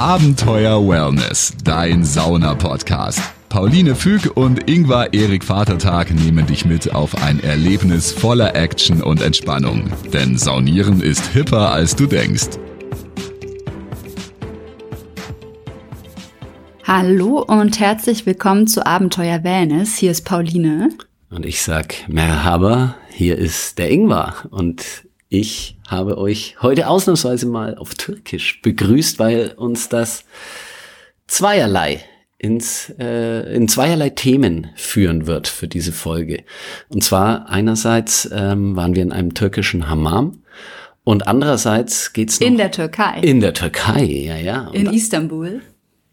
Abenteuer Wellness, dein Sauna-Podcast. Pauline Füg und Ingvar Erik Vatertag nehmen dich mit auf ein Erlebnis voller Action und Entspannung. Denn Saunieren ist hipper, als du denkst. Hallo und herzlich willkommen zu Abenteuer Wellness. Hier ist Pauline. Und ich sag Merhaba, hier ist der Ingvar und ich habe euch heute ausnahmsweise mal auf Türkisch begrüßt, weil uns das zweierlei ins, äh, in zweierlei Themen führen wird für diese Folge. Und zwar einerseits ähm, waren wir in einem türkischen Hammam und andererseits geht's noch In der Türkei. in der Türkei, ja ja. Und In Istanbul.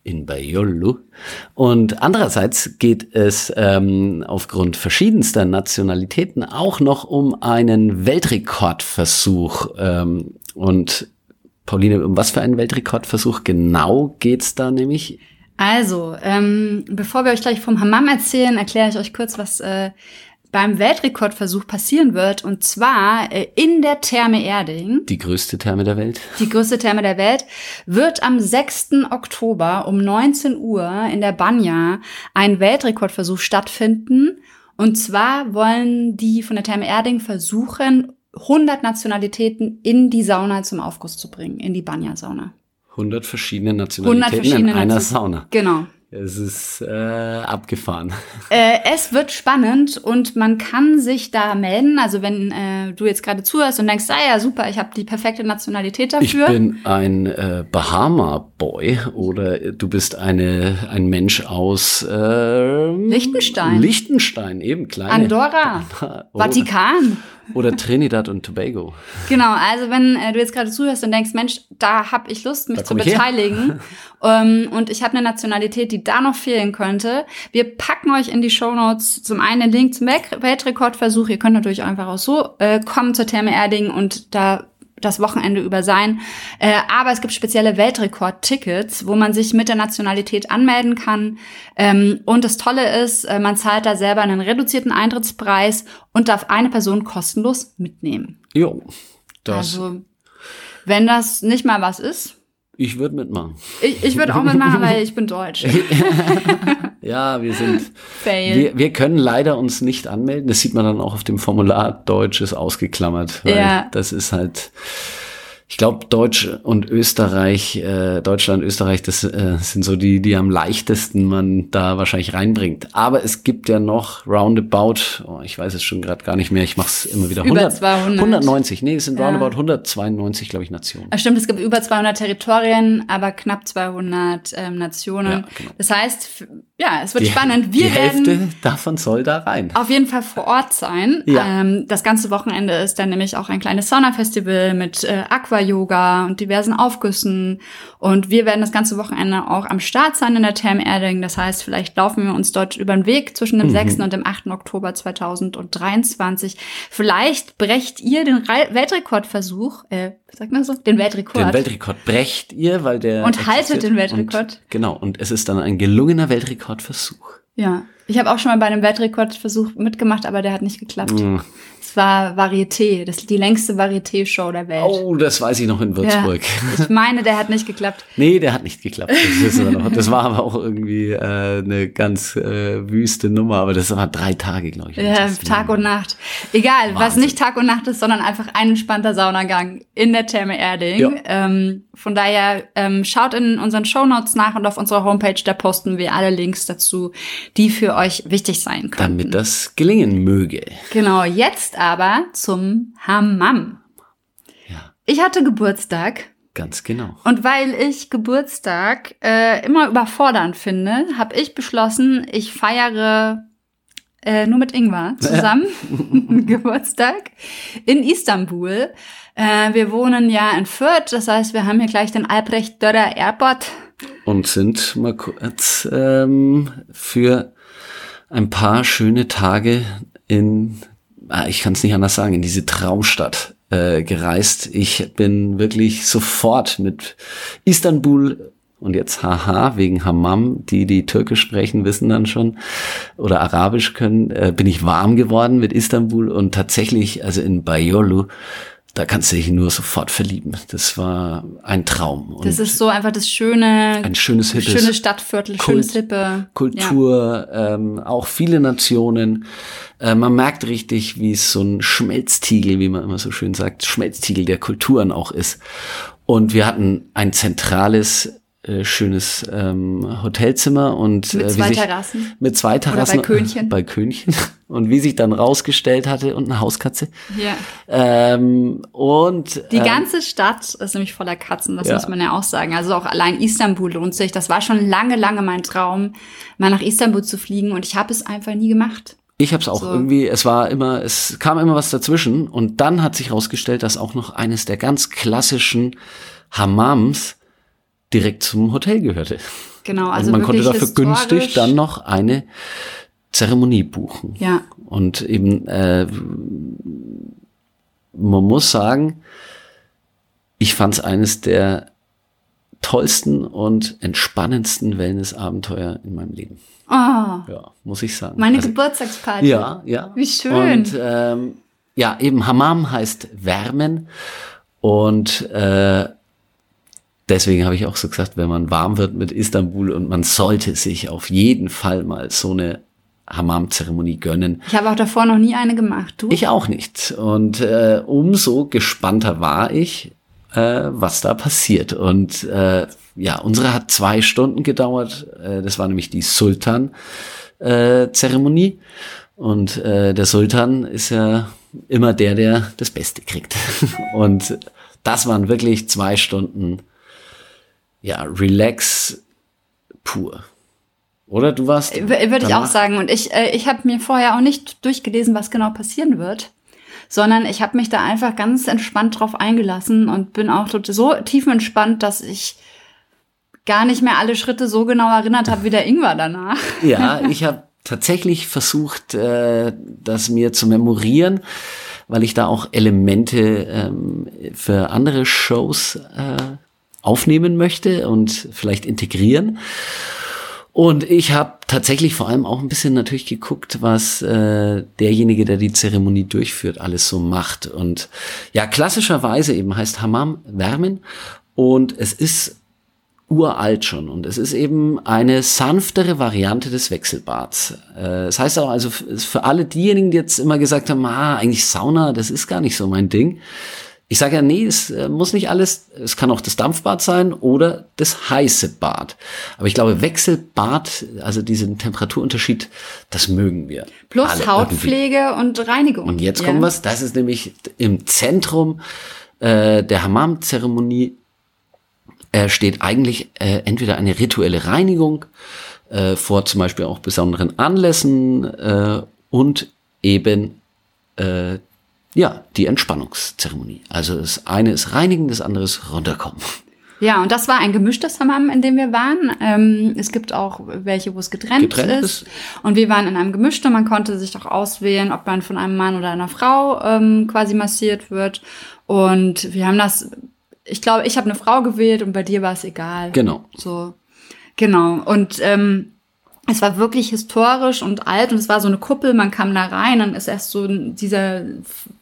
In Bayollu. Und andererseits geht es ähm, aufgrund verschiedenster Nationalitäten auch noch um einen Weltrekordversuch. Ähm, und Pauline, um was für einen Weltrekordversuch genau geht's da nämlich? Also, ähm, bevor wir euch gleich vom Hammam erzählen, erkläre ich euch kurz, was äh, beim Weltrekordversuch passieren wird. Und zwar äh, in der Therme Erding. Die größte Therme der Welt. Die größte Therme der Welt wird am 6. Oktober um 19 Uhr in der Banya ein Weltrekordversuch stattfinden. Und zwar wollen die von der Therme Erding versuchen, 100 Nationalitäten in die Sauna zum Aufguss zu bringen, in die Banya-Sauna. 100 verschiedene 100 Nationalitäten verschiedene in einer Sauna. Genau. Es ist äh, abgefahren. Äh, es wird spannend und man kann sich da melden. Also wenn äh, du jetzt gerade zuhörst und denkst, ah ja, super, ich habe die perfekte Nationalität Ich dafür. bin ein äh, Bahama-Boy oder du bist eine, ein Mensch aus ähm, Liechtenstein. Liechtenstein, eben kleine. Andorra, Oder- Vatikan. Oder Trinidad und Tobago. Genau, also wenn äh, du jetzt gerade zuhörst und denkst, Mensch, da habe ich Lust, mich zu ich beteiligen ähm, und ich habe eine Nationalität, die da noch fehlen könnte. Wir packen euch in die Shownotes zum einen den Link zum Wel- Weltrekordversuch. Ihr könnt natürlich einfach auch so äh, kommen zur Therme Erding und da das Wochenende über sein. Äh, aber es gibt spezielle Weltrekord-Tickets, wo man sich mit der Nationalität anmelden kann. Ähm, und das Tolle ist, äh, man zahlt da selber einen reduzierten Eintrittspreis und darf eine Person kostenlos mitnehmen. Jo, das. Also, wenn das nicht mal was ist, ich würde mitmachen. ich, ich würde auch mitmachen, weil ich bin deutsch. Ja, wir sind. Fail. Wir, wir können leider uns nicht anmelden. Das sieht man dann auch auf dem Formular. Deutsch ist ausgeklammert. Weil Ja. Das ist halt. Ich glaube, Deutsch und Österreich, äh, Deutschland, Österreich, das äh, sind so die, die am leichtesten man da wahrscheinlich reinbringt. Aber es gibt ja noch roundabout, oh, ich weiß es schon gerade gar nicht mehr, ich mache es immer wieder. Über 200. 190, nee, es sind Ja. roundabout 192, glaube ich, Nationen. Ah, Stimmt, es gibt über 200 Territorien, aber knapp 200 ähm, Nationen. Ja, genau. Das heißt, ja, es wird Die- spannend. Wir die werden Hälfte davon soll da rein. auf jeden Fall vor Ort sein. Ja. Ähm, das ganze Wochenende ist dann nämlich auch ein kleines Sauna-Festival mit äh, Aqua-Yoga und diversen Aufgüssen. Und wir werden das ganze Wochenende auch am Start sein in der Therme Erding. Das heißt, vielleicht laufen wir uns dort über den Weg zwischen dem 6. und dem 8. Oktober 2023. Vielleicht brecht ihr den Re Weltrekordversuch, äh, sagt man so, den Weltrekord. Den Weltrekord brecht ihr, weil der. Und haltet den Weltrekord. Und, genau, und es ist dann ein gelungener Weltrekordversuch. ja, ich habe auch schon mal bei einem Weltrekordversuch mitgemacht, aber der hat nicht geklappt. Mm. Es war Varieté, das ist die längste Varieté-Show der Welt. Oh, das weiß ich noch in ja. Würzburg. Ich meine, der hat nicht geklappt. Nee, der hat nicht geklappt. Das, das war aber auch irgendwie äh, eine ganz äh, wüste Nummer, aber das war drei Tage, glaube ich. Ja, Tag und Nacht. Egal, was Wahnsinn. nicht Tag und Nacht ist, sondern einfach ein entspannter Saunagang in der Therme Erding. Ja. Ähm, von daher ähm, schaut in unseren Shownotes nach und auf unserer Homepage, da posten wir alle Links dazu, die für euch wichtig sein können. Damit das gelingen möge. Genau, jetzt aber zum Hammam. Ja, Ich hatte Geburtstag ganz genau. und weil ich Geburtstag äh, immer überfordernd finde, habe ich beschlossen, ich feiere äh, nur mit Ingwer zusammen Geburtstag in Istanbul. Äh, wir wohnen ja in Fürth, das heißt, wir haben hier gleich den Albrecht Dörrer Airport. Und sind mal kurz ähm, für ein paar schöne Tage in, ah, ich kann es nicht anders sagen, in diese Traumstadt äh, gereist. Ich bin wirklich sofort mit Istanbul und jetzt haha, wegen Hammam, die die Türkisch sprechen, wissen dann schon oder Arabisch können, äh, bin ich warm geworden mit Istanbul und tatsächlich, also in Bayolu, da kannst du dich nur sofort verlieben. Das war ein Traum. Und Das ist so einfach das schöne, ein schönes hippes schöne Stadtviertel, Kult- schönes Hippe. Kultur, ähm, auch viele Nationen. Äh, man merkt richtig, wie es so ein Schmelztiegel, wie man immer so schön sagt, Schmelztiegel der Kulturen auch ist. Und wir hatten ein zentrales, äh, schönes ähm, Hotelzimmer und Mit äh, wie zwei sich, Terrassen. Mit zwei Terrassen. Könchen. Bei Könchen. Und wie sich dann rausgestellt hatte, und eine Hauskatze. Ja. Ähm, und Die ähm, ganze Stadt ist nämlich voller Katzen, das Ja. muss man ja auch sagen. Also auch allein Istanbul lohnt sich. Das war schon lange, lange mein Traum, mal nach Istanbul zu fliegen und ich habe es einfach nie gemacht. Ich habe es auch So. irgendwie, es war immer, es kam immer was dazwischen und dann hat sich herausgestellt, dass auch noch eines der ganz klassischen Hammams direkt zum Hotel gehörte. Genau, Also, also man konnte dafür günstig dann noch eine Zeremonie buchen. Ja, Und eben, äh, man muss sagen, ich fand es eines der tollsten und entspannendsten Wellnessabenteuer in meinem Leben. oh, Ja, muss ich sagen. meine Also- Geburtstagsparty. ja, ja. Wie schön. Und ähm, ja, eben Hammam heißt wärmen. Und äh, deswegen habe ich auch so gesagt, wenn man warm wird mit Istanbul und man sollte sich auf jeden Fall mal so eine Hammam-Zeremonie gönnen. Ich habe auch davor noch nie eine gemacht. Du? Ich auch nicht. Und äh, umso gespannter war ich, äh, was da passiert. Und äh, ja, unsere hat zwei Stunden gedauert. Äh, das war nämlich die Sultan-Zeremonie. Und äh, der Sultan ist ja immer der, der das Beste kriegt. Und das waren wirklich zwei Stunden, ja, Relax pur. Oder du warst? W- Würde ich auch sagen. Und ich, äh, ich habe mir vorher auch nicht durchgelesen, was genau passieren wird, sondern ich habe mich da einfach ganz entspannt drauf eingelassen und bin auch so tiefenentspannt, dass ich gar nicht mehr alle Schritte so genau erinnert habe wie der Ingwer danach. Ja, ich habe tatsächlich versucht, äh, das mir zu memorieren, weil ich da auch Elemente ähm, für andere Shows äh, aufnehmen möchte und vielleicht integrieren. Und ich habe tatsächlich vor allem auch ein bisschen natürlich geguckt, was äh, derjenige, der die Zeremonie durchführt, alles so macht. Und ja, klassischerweise eben heißt Hammam wärmen. Und es ist uralt schon und es ist eben eine sanftere Variante des Wechselbads. Äh, Das heißt auch, also für alle diejenigen, die jetzt immer gesagt haben, ah, eigentlich Sauna, das ist gar nicht so mein Ding. Ich sage ja, nee, es äh, muss nicht alles, es kann auch das Dampfbad sein oder das heiße Bad. Aber ich glaube, Wechselbad, also diesen Temperaturunterschied, das mögen wir. Plus alle irgendwie. Hautpflege und Reinigung. Und jetzt Ja. kommt was, das ist nämlich im Zentrum äh, der Hammam-Zeremonie äh, steht eigentlich äh, entweder eine rituelle Reinigung äh, vor zum Beispiel auch besonderen Anlässen äh, und eben äh, ja die Entspannungszeremonie. Also das eine ist Reinigen, das andere ist runterkommen. Ja, und das war ein gemischtes Hammam, in dem wir waren. Ähm, es gibt auch welche, wo es getrennt, Getrennt ist. ist. Und wir waren in einem gemischten. Man konnte sich auch auswählen, ob man von einem Mann oder einer Frau ähm, quasi massiert wird. Und wir haben das, ich glaube, ich habe eine Frau gewählt und bei dir war es egal. Genau. So, genau. Und ähm, es war wirklich historisch und alt und es war so eine Kuppel, man kam da rein, dann ist erst so dieser,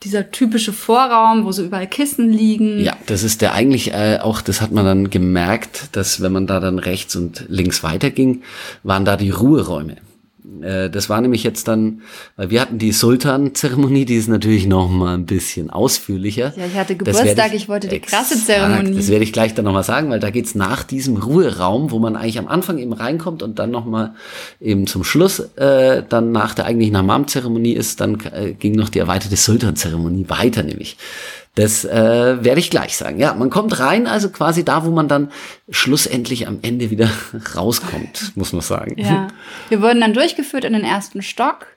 dieser typische Vorraum, wo so überall Kissen liegen. Ja, das ist der eigentlich äh, auch, das hat man dann gemerkt, dass wenn man da dann rechts und links weiterging, waren da die Ruheräume. Äh, das war nämlich jetzt dann, weil wir hatten die Sultan-Zeremonie, die ist natürlich noch mal ein bisschen ausführlicher. Ja, ich hatte Geburtstag, ich wollte die krasse Zeremonie. Das werde ich gleich dann nochmal sagen, weil da geht's nach diesem Ruheraum, wo man eigentlich am Anfang eben reinkommt und dann nochmal eben zum Schluss, äh, dann nach der eigentlichen Hammam-Zeremonie ist, dann äh, ging noch die erweiterte Sultan-Zeremonie weiter, nämlich. Das äh, werde ich gleich sagen. Ja, man kommt rein, also quasi da, wo man dann schlussendlich am Ende wieder rauskommt, muss man sagen. Ja. Wir wurden dann durchgeführt in den ersten Stock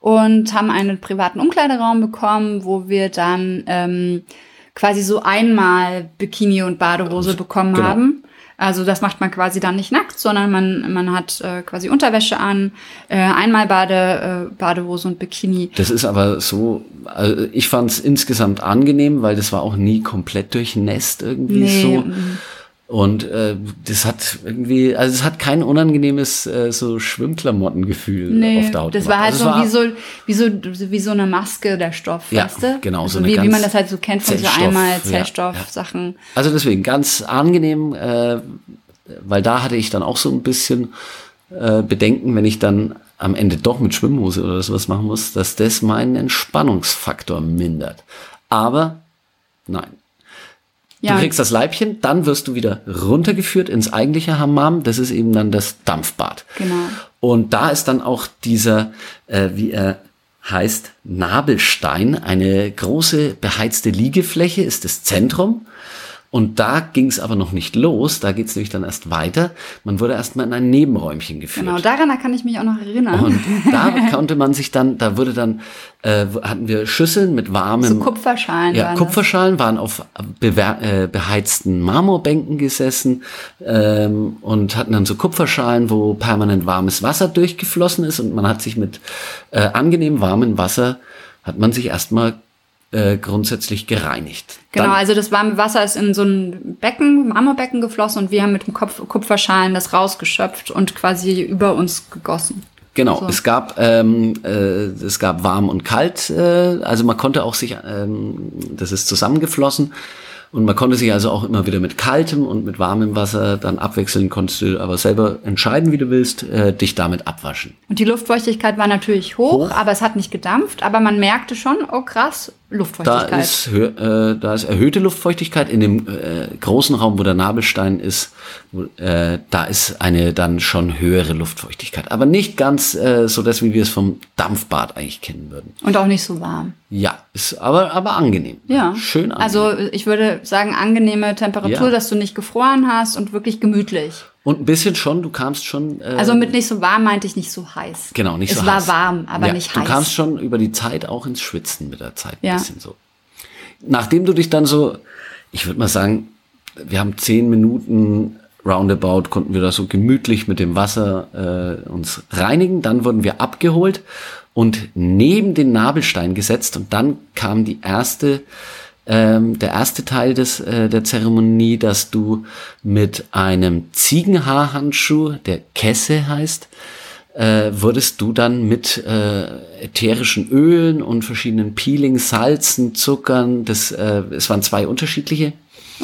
und haben einen privaten Umkleideraum bekommen, wo wir dann ähm, quasi so einmal Bikini und Badehose bekommen Genau. haben. Also das macht man quasi dann nicht nackt, sondern man, man hat äh, quasi Unterwäsche an, äh, einmal Bade, äh, Badehose und Bikini. Das ist aber so, also ich fand es insgesamt angenehm, weil das war auch nie komplett durchnässt irgendwie Nee, so. mm. Und äh, das hat irgendwie, also es hat kein unangenehmes äh, so Schwimmklamottengefühl Nee, auf der Haut. das war halt Also so, es wie so wie so wie so eine Maske der Stoff, Ja, weißt du? genau, so so eine wie, wie man das halt so kennt von Zellstoff, so einmal ja, Zellstoff ja. Sachen. Also deswegen ganz angenehm, äh, weil da hatte ich dann auch so ein bisschen äh, Bedenken, wenn ich dann am Ende doch mit Schwimmhose oder sowas machen muss, dass das meinen Entspannungsfaktor mindert. Aber nein. Ja, Du kriegst das Leibchen, dann wirst du wieder runtergeführt ins eigentliche Hammam. Das ist eben dann das Dampfbad. Genau. Und da ist dann auch dieser, äh, wie er heißt, Nabelstein, eine große beheizte Liegefläche, ist das Zentrum. Und da ging es aber noch nicht los, da geht es nämlich dann erst weiter. Man wurde erstmal in ein Nebenräumchen geführt. Genau, daran da kann ich mich auch noch erinnern. Und da konnte man sich dann, da wurde dann, äh, hatten wir Schüsseln mit warmem so Kupferschalen ja, waren Kupferschalen waren auf äh, beheizten Marmorbänken gesessen ähm, und hatten dann so Kupferschalen, wo permanent warmes Wasser durchgeflossen ist und man hat sich mit äh, angenehm warmem Wasser, hat man sich erstmal äh, grundsätzlich gereinigt. Genau, Dann- also das warme Wasser ist in so ein Becken, Marmorbecken geflossen und wir haben mit dem Kopf, Kupferschalen das rausgeschöpft und quasi über uns gegossen. Genau, So. es gab ähm, äh, es gab warm und kalt, äh, also man konnte auch sich, ähm, das ist zusammengeflossen und man konnte sich also auch immer wieder mit kaltem und mit warmem Wasser dann abwechseln, konntest du aber selber entscheiden, wie du willst, äh, dich damit abwaschen. Und die Luftfeuchtigkeit war natürlich hoch, Hoch. aber es hat nicht gedampft, aber man merkte schon, oh krass, Da Luftfeuchtigkeit. ist, hö- äh, da ist erhöhte Luftfeuchtigkeit in dem äh, großen Raum, wo der Nabelstein ist. Wo, äh, da ist eine dann schon höhere Luftfeuchtigkeit, aber nicht ganz äh, so das, wie wir es vom Dampfbad eigentlich kennen würden. und auch nicht so warm. Ja, ist aber aber angenehm. Ja. schön angenehm. Also ich würde sagen, angenehme Temperatur, Ja. dass du nicht gefroren hast und wirklich gemütlich. Und ein bisschen schon, du kamst schon. Äh, Also mit nicht so warm meinte ich nicht so heiß. genau, nicht es so war heiß. warm, aber ja, nicht heiß. Du kamst schon über die Zeit auch ins Schwitzen mit der Zeit. Ja. Ein bisschen so. Nachdem du dich dann so, ich würde mal sagen, wir haben zehn Minuten roundabout, konnten wir da so gemütlich mit dem Wasser äh, uns reinigen. Dann wurden wir abgeholt und neben den Nabelstein gesetzt. Und dann kam die erste ähm, der erste Teil des, äh, der Zeremonie, dass du mit einem Ziegenhaarhandschuh, der Kesse heißt, äh, wurdest du dann mit äh, ätherischen Ölen und verschiedenen Peelings, Salzen, Zuckern, das, äh, es waren zwei unterschiedliche.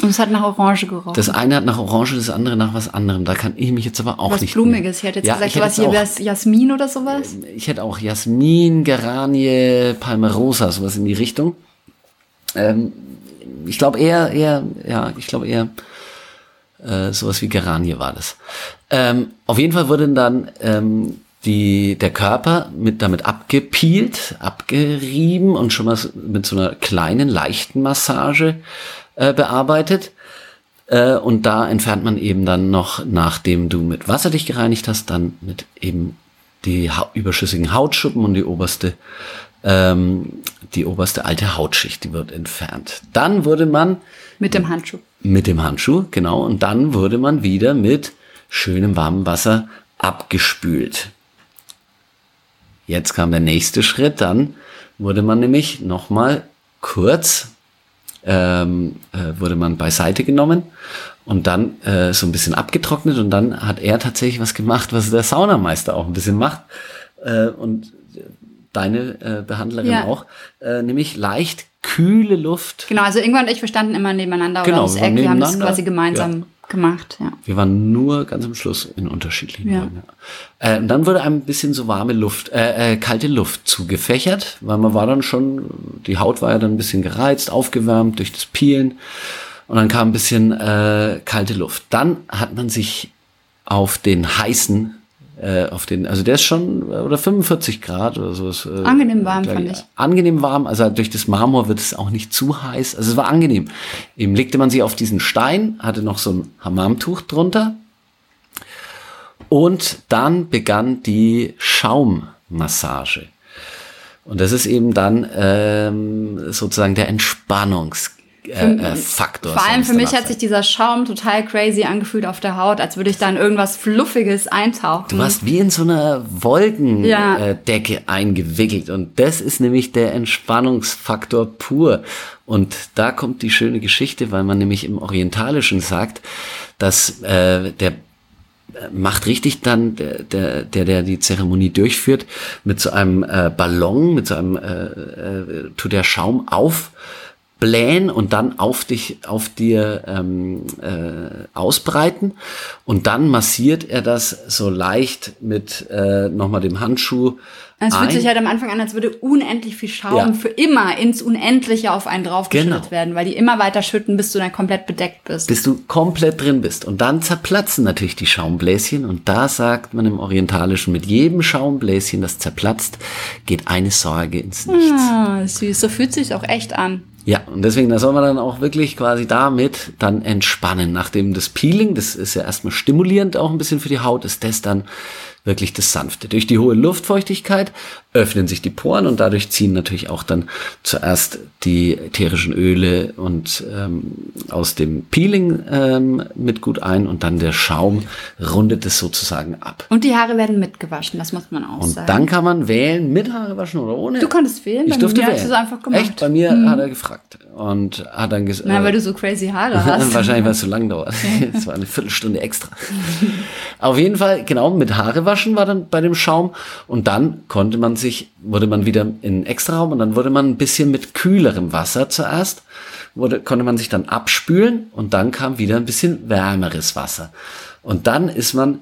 Und es hat nach Orange gerochen. Das eine hat nach Orange, das andere nach was anderem. Da kann ich mich jetzt aber auch was nicht. Blumiges. Ich hätte jetzt Ja, gesagt, hätte was jetzt hier was Jasmin oder sowas. ich hätte auch Jasmin, Geranie, Palmerosa, sowas in die Richtung. Ähm, ich glaube eher, eher, ja, ich glaube eher äh, sowas wie Geranie war das. Ähm, auf jeden Fall wurde dann ähm, die, der Körper mit damit abgepielt, abgerieben und schon mal mit so einer kleinen, leichten Massage äh, bearbeitet. Äh, und da entfernt man eben dann noch, nachdem du mit Wasser dich gereinigt hast, dann mit eben die überschüssigen Hautschuppen und die oberste, ähm, die oberste alte Hautschicht, die wird entfernt. Dann wurde man Mit dem Handschuh. mit dem Handschuh, genau, und dann wurde man wieder mit schönem warmem Wasser abgespült. Jetzt kam der nächste Schritt, dann wurde man nämlich nochmal kurz, ähm, äh, wurde man beiseite genommen und dann äh, so ein bisschen abgetrocknet und dann hat er tatsächlich was gemacht, was der Saunameister auch ein bisschen macht äh, und deine äh, Behandlerin Ja. auch, äh, nämlich leicht kühle Luft Genau, also irgendwann und ich, wir standen immer nebeneinander Genau, oder ums Eck. Wir haben das quasi gemeinsam gemacht, ja. Wir waren nur ganz am Schluss in unterschiedlichen Ja. Räumen. Ja. Äh, und dann wurde ein bisschen so warme Luft, äh, äh, kalte Luft zugefächert, weil man war dann schon, die Haut war ja dann ein bisschen gereizt, aufgewärmt durch das Peelen. Und dann kam ein bisschen äh, kalte Luft. Dann hat man sich auf den heißen, äh, auf den, also der ist schon, äh, oder 45 Grad oder so. Ist, äh, Angenehm warm, gleich- fand ich. Angenehm warm, also durch das Marmor wird es auch nicht zu heiß. Also es war angenehm. Eben legte man sie auf diesen Stein, hatte noch so ein Hammamtuch drunter. Und dann begann die Schaummassage. Und das ist eben dann ähm, sozusagen der Entspannungsakt. Äh, äh, Faktor. Vor allem für mich hat sich dieser Schaum total crazy angefühlt auf der Haut, als würde ich da in irgendwas Fluffiges eintauchen. Du warst wie in so einer Ja. Wolkendecke eingewickelt und das ist nämlich der Entspannungsfaktor pur. Und da kommt die schöne Geschichte, weil man nämlich im Orientalischen sagt, dass äh, der macht richtig dann der, der, der, die Zeremonie durchführt, mit so einem äh, Ballon, mit so einem, äh, äh, tut der Schaum aufblähen und dann auf dich, auf dir ähm, äh, ausbreiten und dann massiert er das so leicht mit äh, nochmal dem Handschuh Es fühlt sich halt am Anfang an, als würde unendlich viel Schaum Ja. für immer ins Unendliche auf einen draufgeschüttet Genau. werden, weil die immer weiter schütten, bis du dann komplett bedeckt bist. bis du komplett drin bist. Und dann zerplatzen natürlich die Schaumbläschen. Und da sagt man im Orientalischen, mit jedem Schaumbläschen, das zerplatzt, geht eine Sorge ins Nichts. Ah, süß. So fühlt sich auch echt an. Ja, und deswegen, da soll man dann auch wirklich quasi damit dann entspannen. Nachdem das Peeling, das ist ja erstmal stimulierend auch ein bisschen für die Haut, ist das dann wirklich das Sanfte. Durch die hohe Luftfeuchtigkeit öffnen sich die Poren und dadurch ziehen natürlich auch dann zuerst die ätherischen Öle und ähm, aus dem Peeling ähm, mit gut ein und dann der Schaum rundet es sozusagen ab. Und die Haare werden mitgewaschen, das muss man auch Und sagen. dann kann man wählen, mit Haare waschen oder ohne. Du konntest wählen? Ich Bei durfte mir hast wählen. du es einfach gemacht. Echt? Bei mir hat er gefragt und hat dann gesagt, Na, weil du so crazy Haare hast. Wahrscheinlich, weil es so lang dauert. Es war eine Viertelstunde extra. Auf jeden Fall, genau, mit Haare waschen war dann bei dem Schaum. Und dann konnte man sich, wurde man wieder in den Extraraum und dann wurde man ein bisschen mit kühlerem Wasser zuerst, wurde, konnte man sich dann abspülen und dann kam wieder ein bisschen wärmeres Wasser. Und dann ist man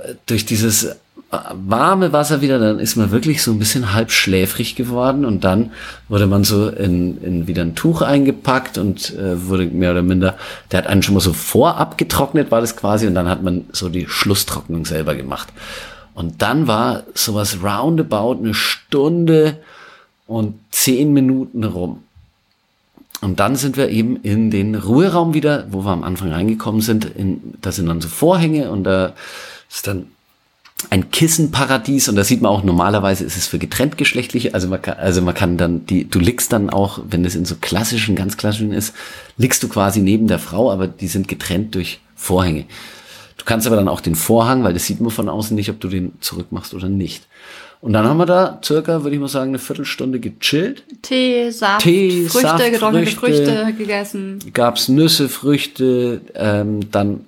äh, durch dieses warme Wasser wieder, dann ist man wirklich so ein bisschen halb schläfrig geworden und dann wurde man so in, in wieder ein Tuch eingepackt und äh, wurde mehr oder minder, der hat einen schon mal so vorab getrocknet, war das quasi, und dann hat man so die Schlusstrocknung selber gemacht. Und dann war sowas roundabout eine Stunde und zehn Minuten rum. Und dann sind wir eben in den Ruheraum wieder, wo wir am Anfang reingekommen sind. In, da sind dann so Vorhänge und da ist dann ein Kissenparadies und da sieht man auch normalerweise ist es für getrenntgeschlechtliche, also man kann, also man kann dann die, du liegst dann auch, wenn es in so klassischen, ganz klassischen ist, liegst du quasi neben der Frau, aber die sind getrennt durch Vorhänge. Du kannst aber dann auch den Vorhang, weil das sieht man von außen nicht, ob du den zurückmachst oder nicht. Und dann haben wir da circa, würde ich mal sagen, eine Viertelstunde gechillt. Tee, Saft, Tee, Früchte, Saft, getrocknete Früchte. Früchte gegessen. gab's Nüsse, Früchte, ähm, dann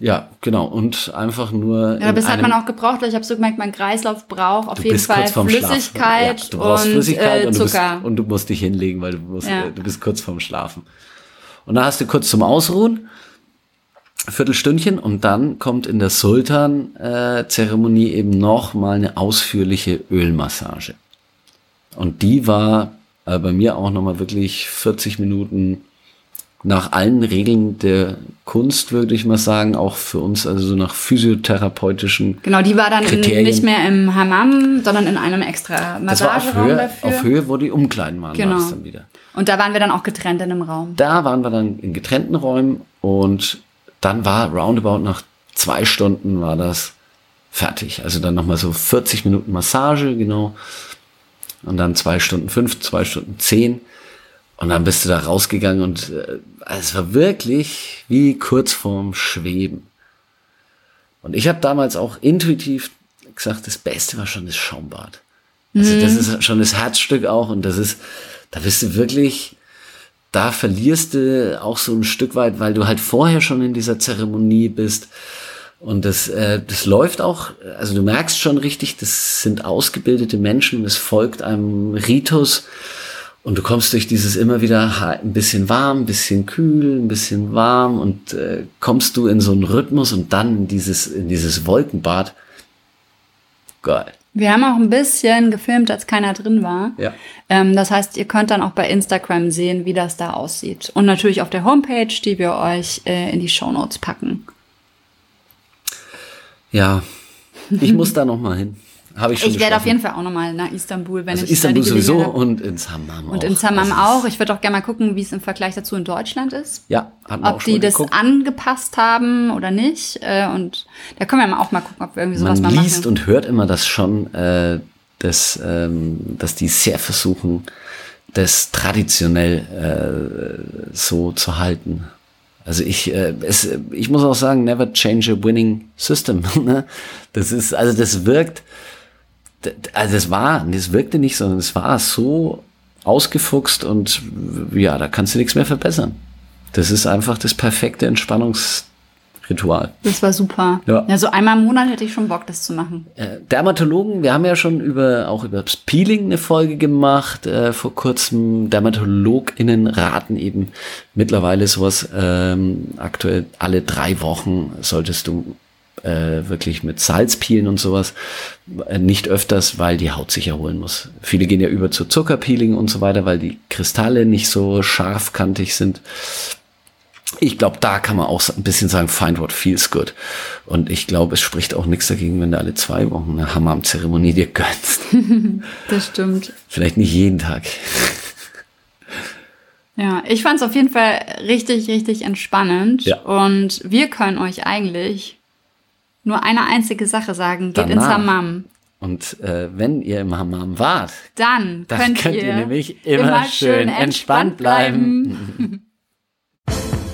ja, genau und einfach nur. Ja, in das hat man auch gebraucht, weil ich habe so gemerkt, mein Kreislauf braucht auf jeden Fall. Flüssigkeit Ja, du brauchst und Flüssigkeit äh, und, du bist, Zucker. und du musst dich hinlegen, weil du musst, Ja. äh, du bist kurz vorm Schlafen. Und dann hast du kurz zum Ausruhen, Viertelstündchen und dann kommt in der Sultan-Zeremonie eben noch mal eine ausführliche Ölmassage. Und die war äh, bei mir auch noch mal wirklich 40 Minuten nach allen Regeln der Kunst, würde ich mal sagen, auch für uns, also so nach physiotherapeutischen Genau, die war dann in, nicht mehr im Hammam, sondern in einem extra Massageraum Höhe, dafür. auf Höhe, wo die Umkleiden waren, Genau. war es dann wieder. Und da waren wir dann auch getrennt in einem Raum. Da waren wir dann in getrennten Räumen und dann war roundabout nach zwei Stunden war das fertig. Also dann nochmal so 40 Minuten Massage, genau. Und dann zwei Stunden fünf, zwei Stunden zehn. Und dann bist du da rausgegangen und äh, es war wirklich wie kurz vorm Schweben. Und ich habe damals auch intuitiv gesagt, das Beste war schon das Schaumbad. Also das ist schon das Herzstück auch und das ist, da bist du wirklich, da verlierst du auch so ein Stück weit, weil du halt vorher schon in dieser Zeremonie bist. Und das, äh, das läuft auch, also du merkst schon richtig, das sind ausgebildete Menschen und es folgt einem Ritus. Und du kommst durch dieses immer wieder ein bisschen warm, ein bisschen kühl, ein bisschen warm und äh, kommst du in so einen Rhythmus und dann in dieses, in dieses Wolkenbad. Geil. Wir haben auch ein bisschen gefilmt, als keiner drin war. Ja. Ähm, das heißt, ihr könnt dann auch bei Instagram sehen, wie das da aussieht. Und natürlich auf der Homepage, die wir euch äh, in die Shownotes packen. Ja, ich muss da noch mal hin. Habe ich schon Ich werde auf jeden Fall auch nochmal nach Istanbul, wenn Also ich Istanbul sowieso habe. und ins Hammam auch. Und in Samam auch. Ich würde auch gerne mal gucken, wie es im Vergleich dazu in Deutschland ist. Ja, hatten wir auch Ob die das geguckt. angepasst haben oder nicht. Äh, Und da können wir auch mal gucken, ob wir irgendwie sowas Man mal liest machen. und hört immer das schon, äh, dass, ähm, dass die sehr versuchen, das traditionell äh, so zu halten. Also ich, äh, es, ich muss auch sagen, never change a winning system. Ne? das ist, also das wirkt, also das war, das wirkte nicht, sondern es war so ausgefuchst und ja, da kannst du nichts mehr verbessern. Das ist einfach das perfekte Entspannungs Ritual. Das war super. Ja. ja, so einmal im Monat hätte ich schon Bock, das zu machen. Äh, Dermatologen, wir haben ja schon über auch über das Peeling eine Folge gemacht äh, vor kurzem. DermatologInnen raten eben mittlerweile sowas ähm, aktuell alle drei Wochen solltest du äh, wirklich mit Salz peelen und sowas. Äh, nicht öfters, weil die Haut sich erholen muss. Viele gehen ja über zu Zuckerpeeling und so weiter, weil die Kristalle nicht so scharfkantig sind ich glaube, da kann man auch ein bisschen sagen, find what feels good. Und ich glaube, es spricht auch nichts dagegen, wenn du alle zwei Wochen eine Hammam-Zeremonie dir gönnst. das stimmt. Vielleicht nicht jeden Tag. Ja, ich fand es auf jeden Fall richtig, richtig entspannend. Ja. Und wir können euch eigentlich nur eine einzige Sache sagen. Geht Danach. ins Hammam. Und äh, wenn ihr im Hammam wart, dann, dann könnt, könnt, ihr, nämlich immer, immer schön entspannt bleiben. bleiben.